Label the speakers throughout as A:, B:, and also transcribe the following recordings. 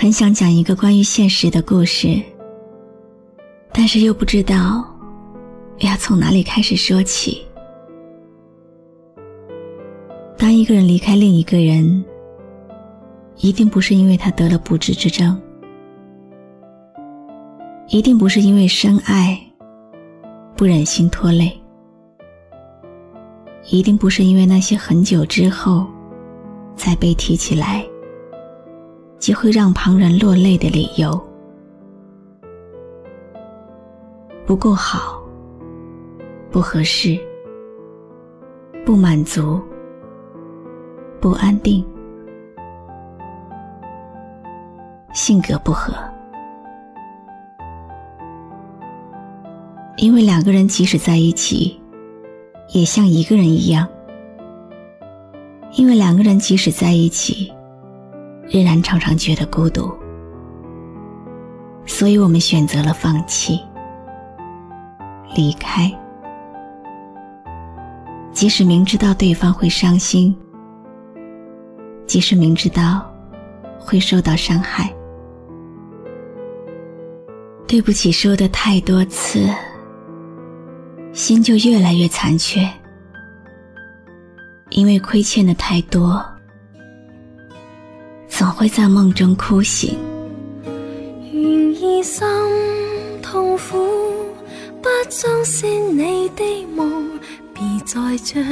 A: 很想讲一个关于现实的故事，但是又不知道要从哪里开始说起。当一个人离开另一个人，一定不是因为他得了不治之症，一定不是因为深爱不忍心拖累，一定不是因为那些很久之后才被提起来。即会让旁人落泪的理由，不够好，不合适，不满足，不安定，性格不合。因为两个人即使在一起，也像一个人一样。因为两个人即使在一起。仍然常常觉得孤独，所以我们选择了放弃、离开。即使明知道对方会伤心，即使明知道会受到伤害，对不起说的太多次，心就越来越残缺，因为亏欠的太多。总会在梦中哭醒。
B: 愿意心痛苦，不相信你的梦，别再将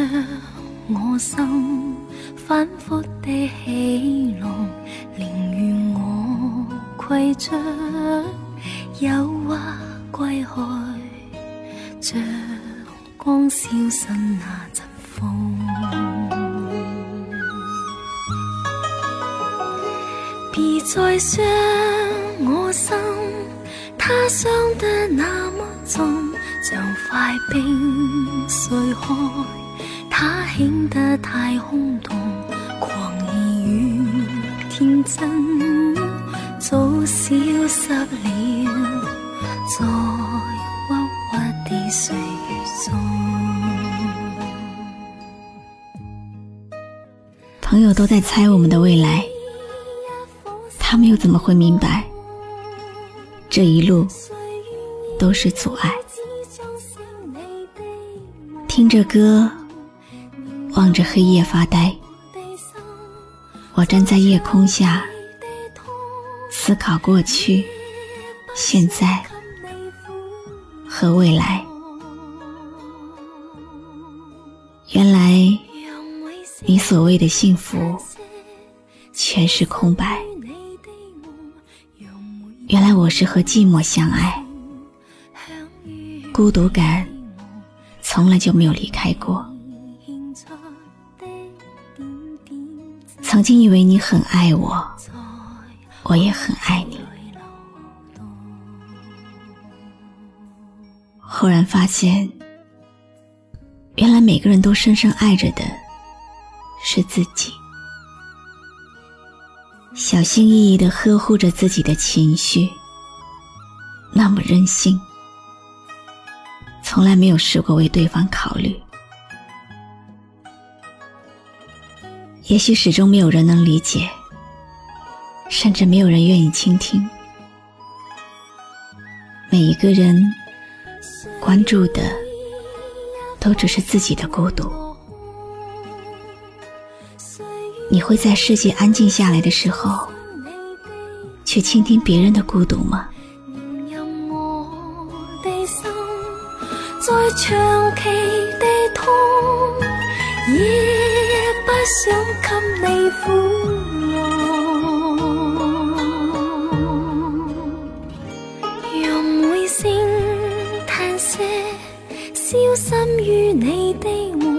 B: 我心反复的起弄，宁愿我携着忧郁归去，像光消失那阵别再伤我心，它伤得那么重，像块冰碎开，它显得太空洞，狂意与天真早消失了，在郁郁的岁月中。
A: 朋友都在猜我们的未来。他们又怎么会明白，这一路都是阻碍？听着歌，望着黑夜发呆。我站在夜空下，思考过去、现在和未来。原来，你所谓的幸福，全是空白。原来我是和寂寞相爱，孤独感从来就没有离开过。曾经以为你很爱我，我也很爱你，忽然发现，原来每个人都深深爱着的是自己。小心翼翼的呵护着自己的情绪，那么任性，从来没有试过为对方考虑。也许始终没有人能理解，甚至没有人愿意倾听。每一个人关注的，都只是自己的孤独。你会在世界安静下来的时候，去倾听别人的孤独吗？
B: 任我的心再长期地痛，也不想给你苦恼。让每声叹息消失于你的梦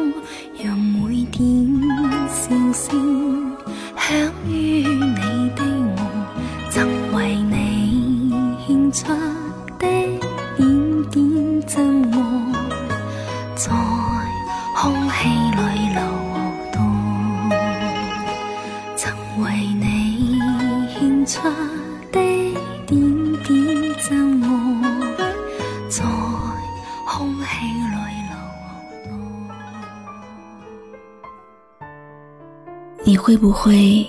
B: 你
A: 会不会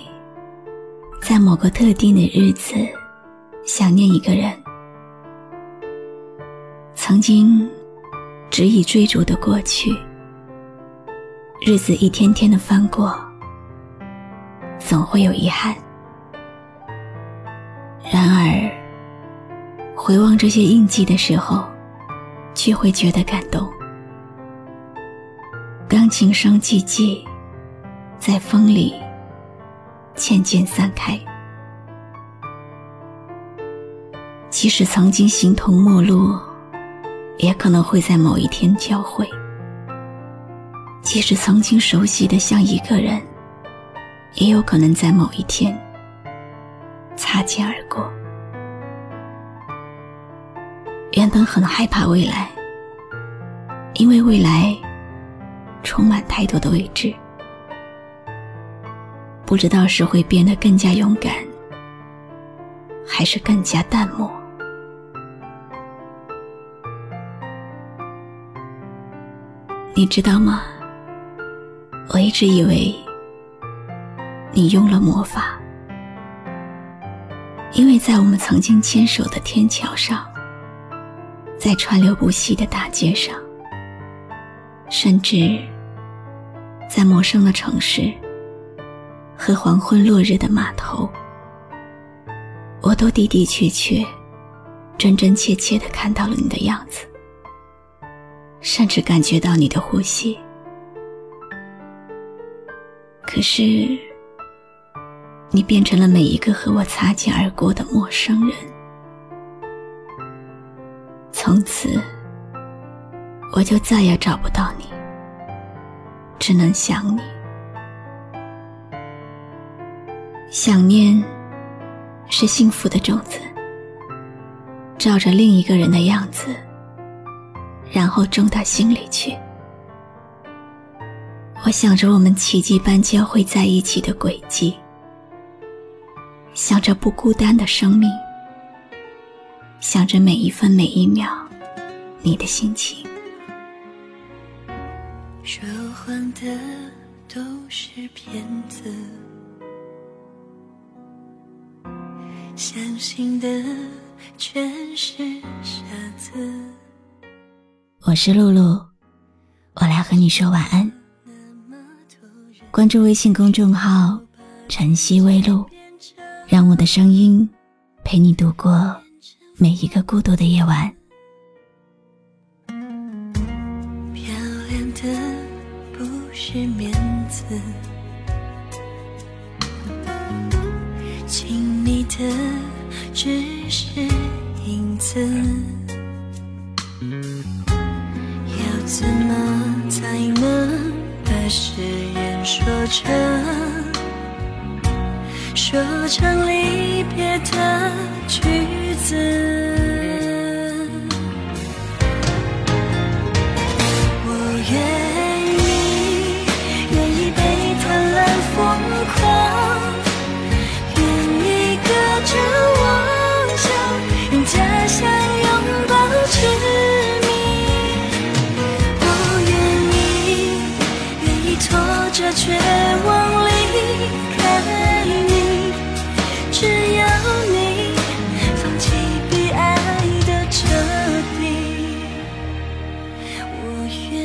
A: 在某个特定的日子想念一个人？曾经执意追逐的过去，日子一天天的翻过，总会有遗憾。然而，回望这些印记的时候，却会觉得感动。当情伤寂寂。在风里渐渐散开。即使曾经形同陌路，也可能会在某一天交汇；即使曾经熟悉的像一个人，也有可能在某一天擦肩而过。原本很害怕未来，因为未来充满太多的未知。不知道是会变得更加勇敢，还是更加淡漠。你知道吗？我一直以为你用了魔法，因为在我们曾经牵手的天桥上，在川流不息的大街上，甚至在陌生的城市。和黄昏落日的码头，我都的的确确、真真切切的看到了你的样子，甚至感觉到你的呼吸。可是，你变成了每一个和我擦肩而过的陌生人，从此，我就再也找不到你，只能想你。想念是幸福的种子，照着另一个人的样子，然后种到心里去。我想着我们奇迹般交汇在一起的轨迹，想着不孤单的生命，想着每一分每一秒你的心情。
B: 说谎的都是骗子。相信的全是傻子。
A: 我是露露，我来和你说晚安。关注微信公众号“晨曦微露”，让我的声音陪你度过每一个孤独的夜晚。
B: 漂亮的不是面子。的只是影子，要怎么才能把誓言说成，说成离别的句绝望离开你，只要你放弃被爱的彻底，我愿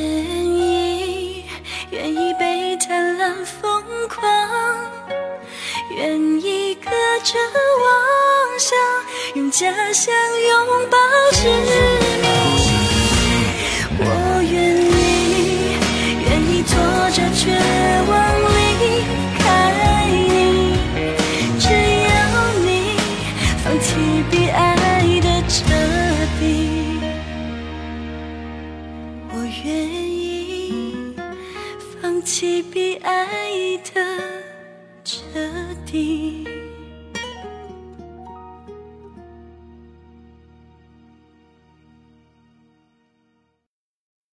B: 意，愿意被贪婪疯狂，愿意隔着妄想，用假象拥抱着。比爱的彻底。我愿意放弃比爱的彻底。